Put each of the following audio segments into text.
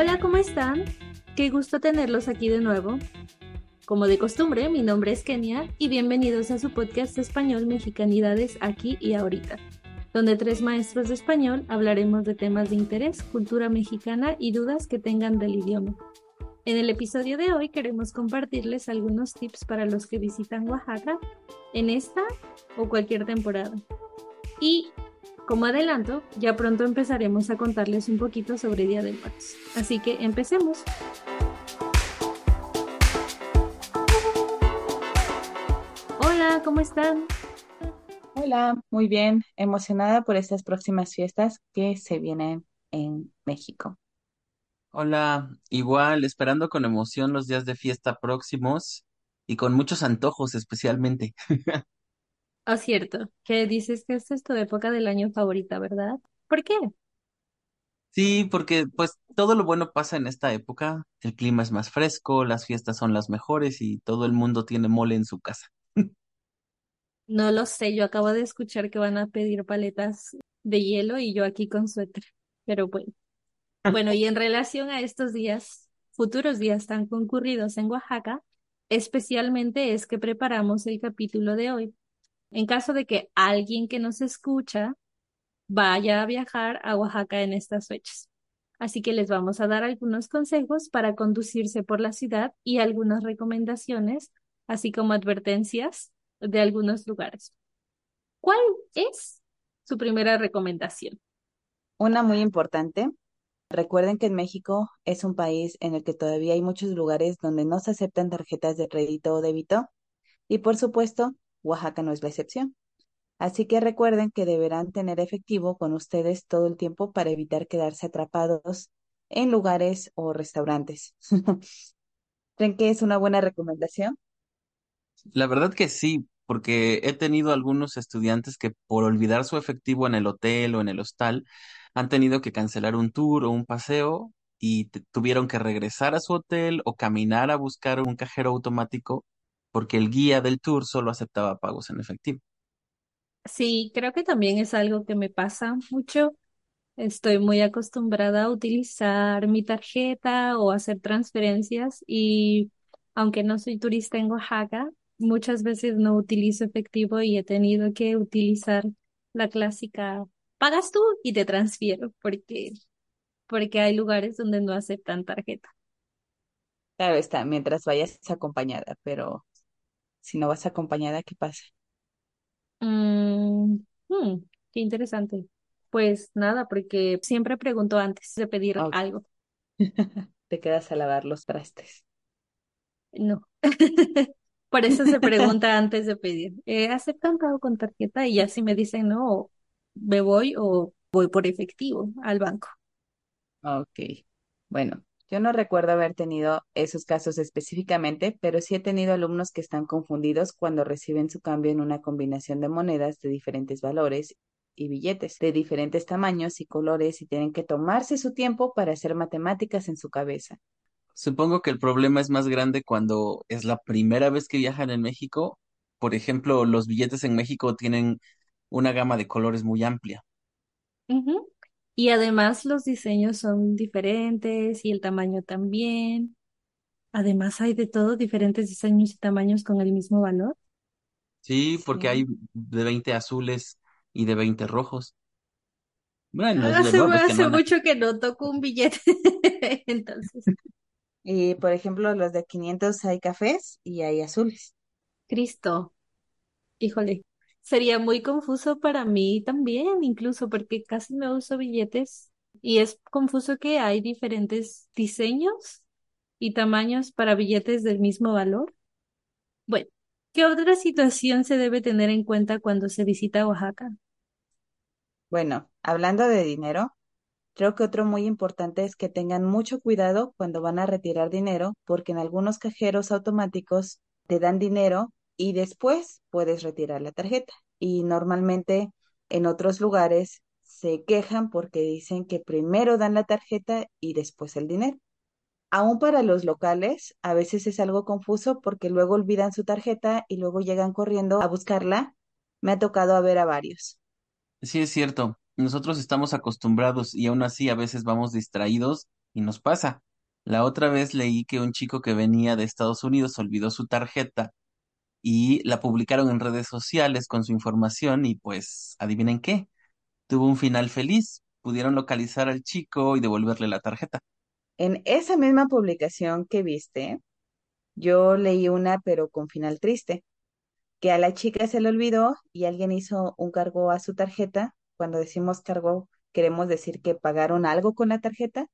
Hola, ¿cómo están? Qué gusto tenerlos aquí de nuevo. Como de costumbre, mi nombre es Kenia y bienvenidos a su podcast español Mexicanidades aquí y ahorita, donde tres maestros de español hablaremos de temas de interés, cultura mexicana y dudas que tengan del idioma. En el episodio de hoy queremos compartirles algunos tips para los que visitan Oaxaca en esta o cualquier temporada. Y como adelanto, ya pronto empezaremos a contarles un poquito sobre Día de Muertos. Así que empecemos. Hola, ¿cómo están? Hola, muy bien, emocionada por estas próximas fiestas que se vienen en México. Hola, igual, esperando con emoción los días de fiesta próximos y con muchos antojos especialmente. Ah, cierto, que dices que esta es tu época del año favorita, ¿verdad? ¿Por qué? Sí, porque pues todo lo bueno pasa en esta época, el clima es más fresco, las fiestas son las mejores y todo el mundo tiene mole en su casa. No lo sé, yo acabo de escuchar que van a pedir paletas de hielo y yo aquí con suéter, pero bueno. Bueno, y en relación a estos días, futuros días tan concurridos en Oaxaca, especialmente es que preparamos el capítulo de hoy. En caso de que alguien que nos escucha vaya a viajar a Oaxaca en estas fechas. Así que les vamos a dar algunos consejos para conducirse por la ciudad y algunas recomendaciones, así como advertencias de algunos lugares. ¿Cuál es su primera recomendación? Una muy importante, recuerden que en México es un país en el que todavía hay muchos lugares donde no se aceptan tarjetas de crédito o débito y por supuesto, Oaxaca no es la excepción. Así que recuerden que deberán tener efectivo con ustedes todo el tiempo para evitar quedarse atrapados en lugares o restaurantes. ¿Creen que es una buena recomendación? La verdad que sí, porque he tenido algunos estudiantes que por olvidar su efectivo en el hotel o en el hostal han tenido que cancelar un tour o un paseo y tuvieron que regresar a su hotel o caminar a buscar un cajero automático porque el guía del tour solo aceptaba pagos en efectivo. Sí, creo que también es algo que me pasa mucho. Estoy muy acostumbrada a utilizar mi tarjeta o hacer transferencias y aunque no soy turista en Oaxaca, muchas veces no utilizo efectivo y he tenido que utilizar la clásica, pagas tú y te transfiero porque, porque hay lugares donde no aceptan tarjeta. Claro está, mientras vayas acompañada, pero si no vas acompañada, ¿qué pasa? Mm, hmm, qué interesante. Pues nada, porque siempre pregunto antes de pedir Ok, algo. te quedas a lavar los trastes. No. Por eso se pregunta antes de pedir. Eh, ¿aceptan pago con tarjeta? Y ya si me dicen no, me voy o voy por efectivo al banco. Ok, bueno, yo no recuerdo haber tenido esos casos específicamente, pero sí he tenido alumnos que están confundidos cuando reciben su cambio en una combinación de monedas de diferentes valores y billetes de diferentes tamaños y colores y tienen que tomarse su tiempo para hacer matemáticas en su cabeza. Supongo que el problema es más grande cuando es la primera vez que viajan en México. Por ejemplo, los billetes en México tienen una gama de colores muy amplia. Y además los diseños son diferentes y el tamaño también. Además hay de todo, diferentes diseños y tamaños con el mismo valor. Sí, porque hay Sí. de 20 azules y de 20 rojos. Bueno, es Hace, no, es que no hace han mucho que no toco un billete. Entonces, Y por ejemplo, los de 500 hay cafés y hay azules. Cristo. Híjole, sería muy confuso para mí también, incluso porque casi no uso billetes y es confuso que hay diferentes diseños y tamaños para billetes del mismo valor. Bueno, ¿qué otra situación se debe tener en cuenta cuando se visita Oaxaca? Bueno, hablando de dinero. Creo que otro muy importante es que tengan mucho cuidado cuando van a retirar dinero, porque en algunos cajeros automáticos te dan dinero y después puedes retirar la tarjeta. Y normalmente en otros lugares se quejan porque dicen que primero dan la tarjeta y después el dinero. Aún para los locales, a veces es algo confuso porque luego olvidan su tarjeta y luego llegan corriendo a buscarla. Me ha tocado ver a varios. Sí, es cierto. Nosotros estamos acostumbrados y aún así a veces vamos distraídos Y nos pasa. La otra vez leí que un chico que venía de Estados Unidos olvidó su tarjeta y la publicaron en redes sociales con su información y pues, adivinen qué, tuvo un final feliz. Pudieron localizar al chico y devolverle la tarjeta. En esa misma publicación que viste, yo leí una, pero con final triste, que a la chica se le olvidó y alguien hizo un cargo a su tarjeta. Cuando decimos cargo, queremos decir que pagaron algo con la tarjeta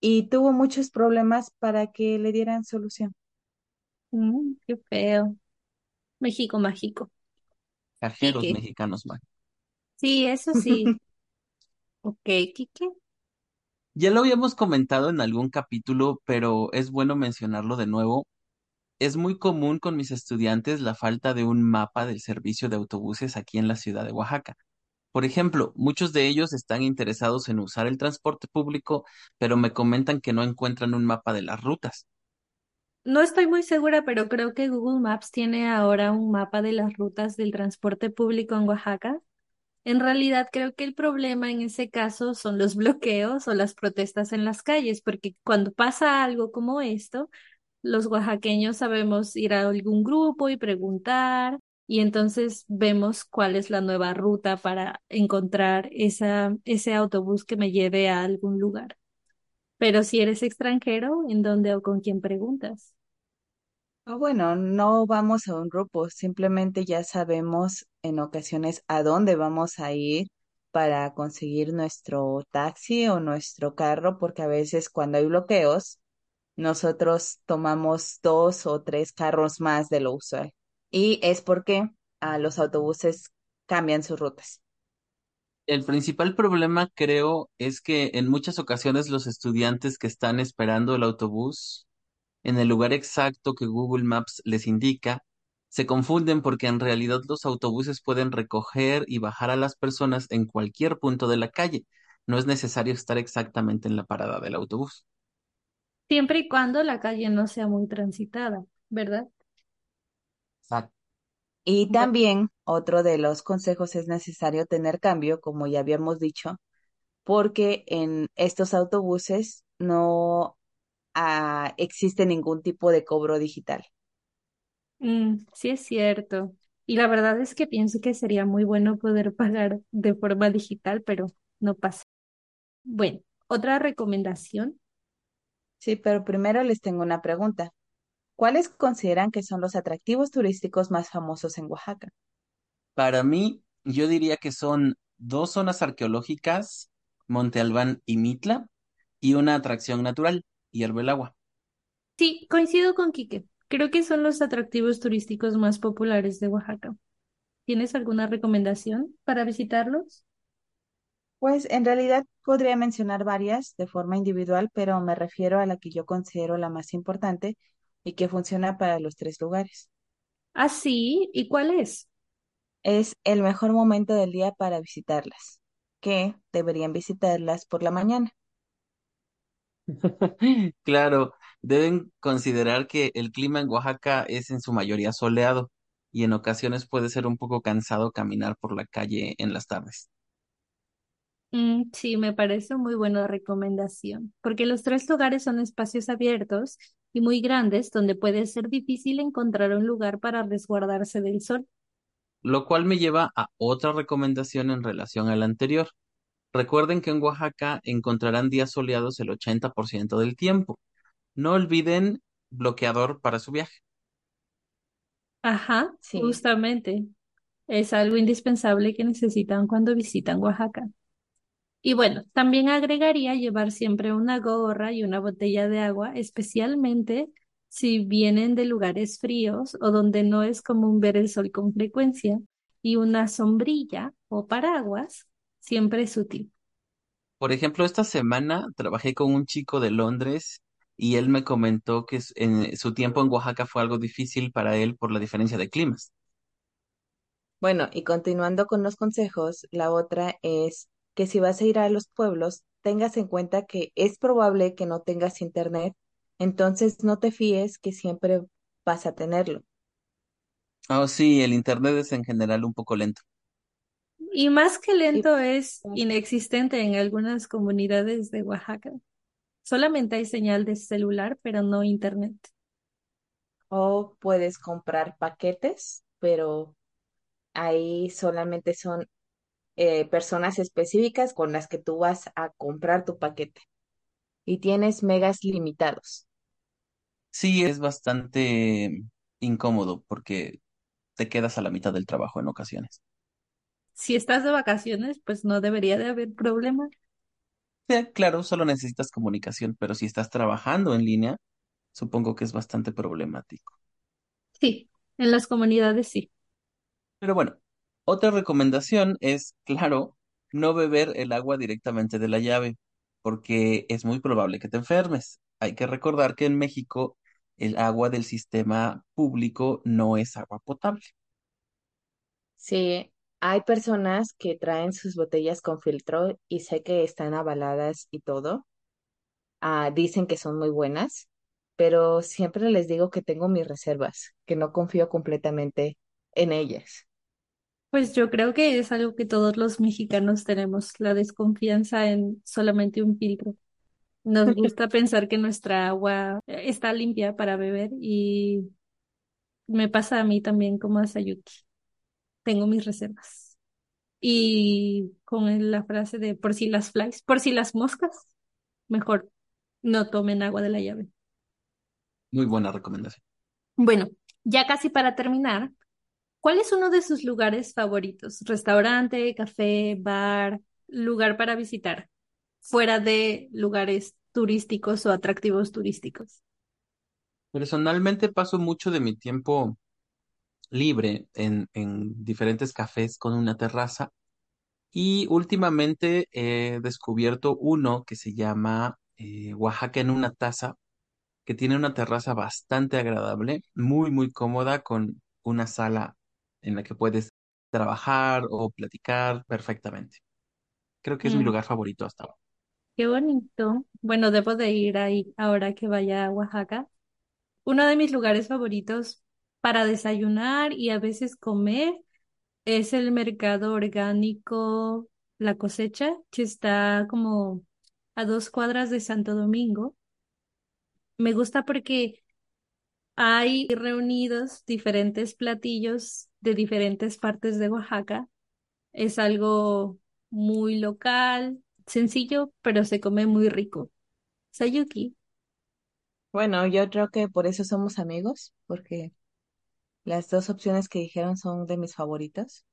y tuvo muchos problemas para que le dieran solución. Mm, qué feo. México mágico. Cajeros Quique. mexicanos, man. Sí, eso sí. Ok, Quique. Ya lo habíamos comentado en algún capítulo, pero es bueno mencionarlo de nuevo. Es muy común con mis estudiantes la falta de un mapa del servicio de autobuses aquí en la ciudad de Oaxaca. Por ejemplo, muchos de ellos están interesados en usar el transporte público, pero me comentan que no encuentran un mapa de las rutas. No estoy muy segura, pero creo que Google Maps tiene ahora un mapa de las rutas del transporte público en Oaxaca. En realidad, creo que el problema en ese caso son los bloqueos o las protestas en las calles, porque cuando pasa algo como esto, los oaxaqueños sabemos ir a algún grupo y preguntar, y entonces vemos cuál es la nueva ruta para encontrar ese autobús que me lleve a algún lugar. Pero si eres extranjero, ¿en dónde o con quién preguntas? O bueno, no vamos a un grupo, simplemente ya sabemos en ocasiones a dónde vamos a ir para conseguir nuestro taxi o nuestro carro, porque a veces cuando hay bloqueos, nosotros tomamos dos o tres carros más de lo usual. Y es porque ah, los autobuses cambian sus rutas. El principal problema, creo, es que en muchas ocasiones los estudiantes que están esperando el autobús en el lugar exacto que Google Maps les indica, se confunden porque en realidad los autobuses pueden recoger y bajar a las personas en cualquier punto de la calle. No es necesario estar exactamente en la parada del autobús. Siempre y cuando la calle no sea muy transitada, ¿verdad? Exacto. Y también otro de los consejos es necesario tener cambio, como ya habíamos dicho, porque en estos autobuses no ah, existe ningún tipo de cobro digital. mm, sí es cierto. Y la verdad es que pienso que sería muy bueno poder pagar de forma digital, pero no pasa. Bueno, otra recomendación. Sí, pero primero les tengo una pregunta. ¿Cuáles consideran que son los atractivos turísticos más famosos en Oaxaca? Para mí, yo diría que son dos zonas arqueológicas, Monte Albán y Mitla, y una atracción natural, Hierve el Agua. Sí, coincido con Quique. Creo que son los atractivos turísticos más populares de Oaxaca. ¿Tienes alguna recomendación para visitarlos? Pues en realidad podría mencionar varias de forma individual, pero me refiero a la que yo considero la más importante y que funciona para los tres lugares. Ah, sí, ¿y cuál es? Es el mejor momento del día para visitarlas, que deberían visitarlas por la mañana. Claro, deben considerar que el clima en Oaxaca es en su mayoría soleado y en ocasiones puede ser un poco cansado caminar por la calle en las tardes. Mm, sí, me parece muy buena recomendación, porque los tres lugares son espacios abiertos y muy grandes donde puede ser difícil encontrar un lugar para resguardarse del sol. Lo cual me lleva a otra recomendación en relación a la anterior. Recuerden que en Oaxaca encontrarán días soleados el 80% del tiempo. No olviden bloqueador para su viaje. Ajá, Sí, justamente. Es algo indispensable que necesitan cuando visitan Oaxaca. Y bueno, también agregaría llevar siempre una gorra y una botella de agua, especialmente si vienen de lugares fríos o donde no es común ver el sol con frecuencia. Y una sombrilla o paraguas siempre es útil. Por ejemplo, esta semana trabajé con un chico de Londres y él me comentó que en su tiempo en Oaxaca fue algo difícil para él por la diferencia de climas. bueno, y continuando con los consejos, la otra es que si vas a ir a los pueblos, tengas en cuenta que es probable que no tengas internet, entonces no te fíes que siempre vas a tenerlo. Oh, sí, el internet es en general un poco lento. Y más que Y lento es inexistente en algunas comunidades de Oaxaca. Solamente hay señal de celular, pero no internet. O puedes comprar paquetes, pero ahí solamente son eh, personas específicas con las que tú vas a comprar tu paquete y tienes megas limitados. Sí, es bastante incómodo porque te quedas a la mitad del trabajo en ocasiones. Si estás de vacaciones, pues no debería de haber problema. Sí, claro, solo necesitas comunicación, pero si estás trabajando en línea, supongo que es bastante problemático. Sí, en las comunidades sí. Pero bueno, otra recomendación es, claro, no beber el agua directamente de la llave, porque es muy probable que te enfermes. Hay que recordar que en México el agua del sistema público no es agua potable. Sí, hay personas que traen sus botellas con filtro y sé que están avaladas y todo. Ah, dicen que son muy buenas, pero siempre les digo que tengo mis reservas, que no confío completamente en ellas. Pues yo creo que es algo que todos los mexicanos tenemos, la desconfianza en solamente un filtro. Nos gusta pensar que nuestra agua está limpia para beber y me pasa a mí también como a Sayuki. Tengo mis reservas. Y con la frase de por si las flies, por si las moscas, mejor no tomen agua de la llave. Muy buena recomendación. Bueno, ya casi para terminar, ¿cuál es uno de sus lugares favoritos? Restaurante, café, bar, lugar para visitar, fuera de lugares turísticos o atractivos turísticos. Personalmente paso mucho de mi tiempo libre en, en diferentes cafés con una terraza y últimamente he descubierto uno que se llama eh, Oaxaca en una taza, que tiene una terraza bastante agradable, muy, muy cómoda, con una sala en la que puedes trabajar o platicar perfectamente. Creo que es mi Mm, lugar favorito hasta ahora. qué bonito. Bueno, debo de ir ahí ahora que vaya a Oaxaca. Uno de mis lugares favoritos para desayunar y a veces comer es el mercado orgánico La Cosecha, que está como a dos cuadras de Santo Domingo. Me gusta porque hay reunidos diferentes platillos de diferentes partes de Oaxaca. Es algo muy local, sencillo, pero se come muy rico. Sayuki. Bueno, yo creo que por eso somos amigos, porque las dos opciones que dijeron son de mis favoritas.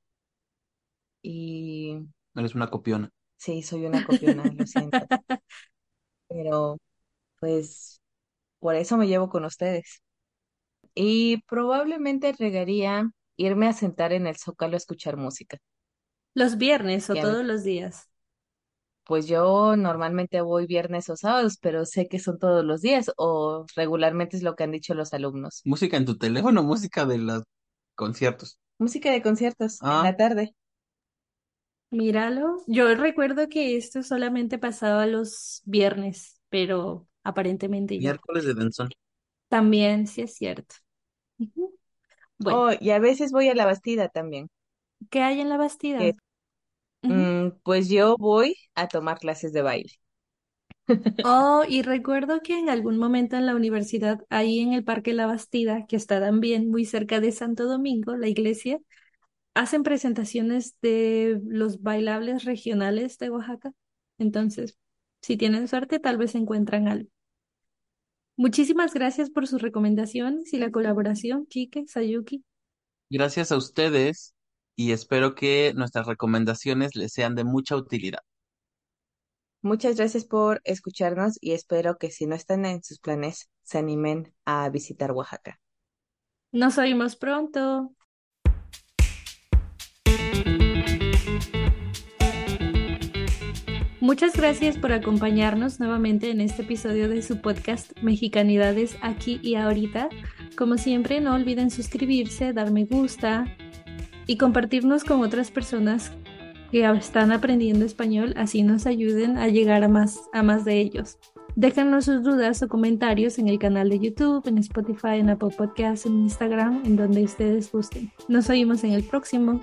Y Eres una copiona. sí, soy una copiona, lo siento. Pero pues por eso me llevo con ustedes. Y probablemente regaría irme a sentar en el Zócalo a escuchar música. Los viernes o todos los días. pues yo normalmente voy viernes o sábados, pero sé que son todos los días o regularmente es lo que han dicho los alumnos. Música en tu teléfono, música de los conciertos. Música de conciertos en Ah, la tarde. Míralo. Yo recuerdo que esto solamente pasaba los viernes, pero aparentemente ya. miércoles de Denzón. También sí es cierto. Ujú. Bueno, Oh, y a veces voy a la Bastida también. ¿qué hay en la que, Bastida? Ujú. mm, pues yo voy a tomar clases de baile. Oh, y recuerdo que en algún momento en la universidad, ahí en el Parque La Bastida, que está también muy cerca de Santo Domingo, la iglesia, hacen presentaciones de los bailables regionales de Oaxaca. Entonces, si tienen suerte, tal vez encuentran algo. Muchísimas gracias por sus recomendaciones y la colaboración, Kike, Sayuki. Gracias a ustedes y espero que nuestras recomendaciones les sean de mucha utilidad. Muchas gracias por escucharnos y espero que si no están en sus planes, se animen a visitar Oaxaca. Nos oímos pronto. Muchas gracias por acompañarnos nuevamente en este episodio de su podcast Mexicanidades aquí y ahorita. Como siempre, no olviden suscribirse, dar me gusta y compartirnos con otras personas que están aprendiendo español, así nos ayuden a llegar a más, a más de ellos. Déjanos sus dudas o comentarios en el canal de YouTube, en Spotify, en Apple Podcasts, en Instagram, en donde ustedes gusten. Nos oímos en el próximo.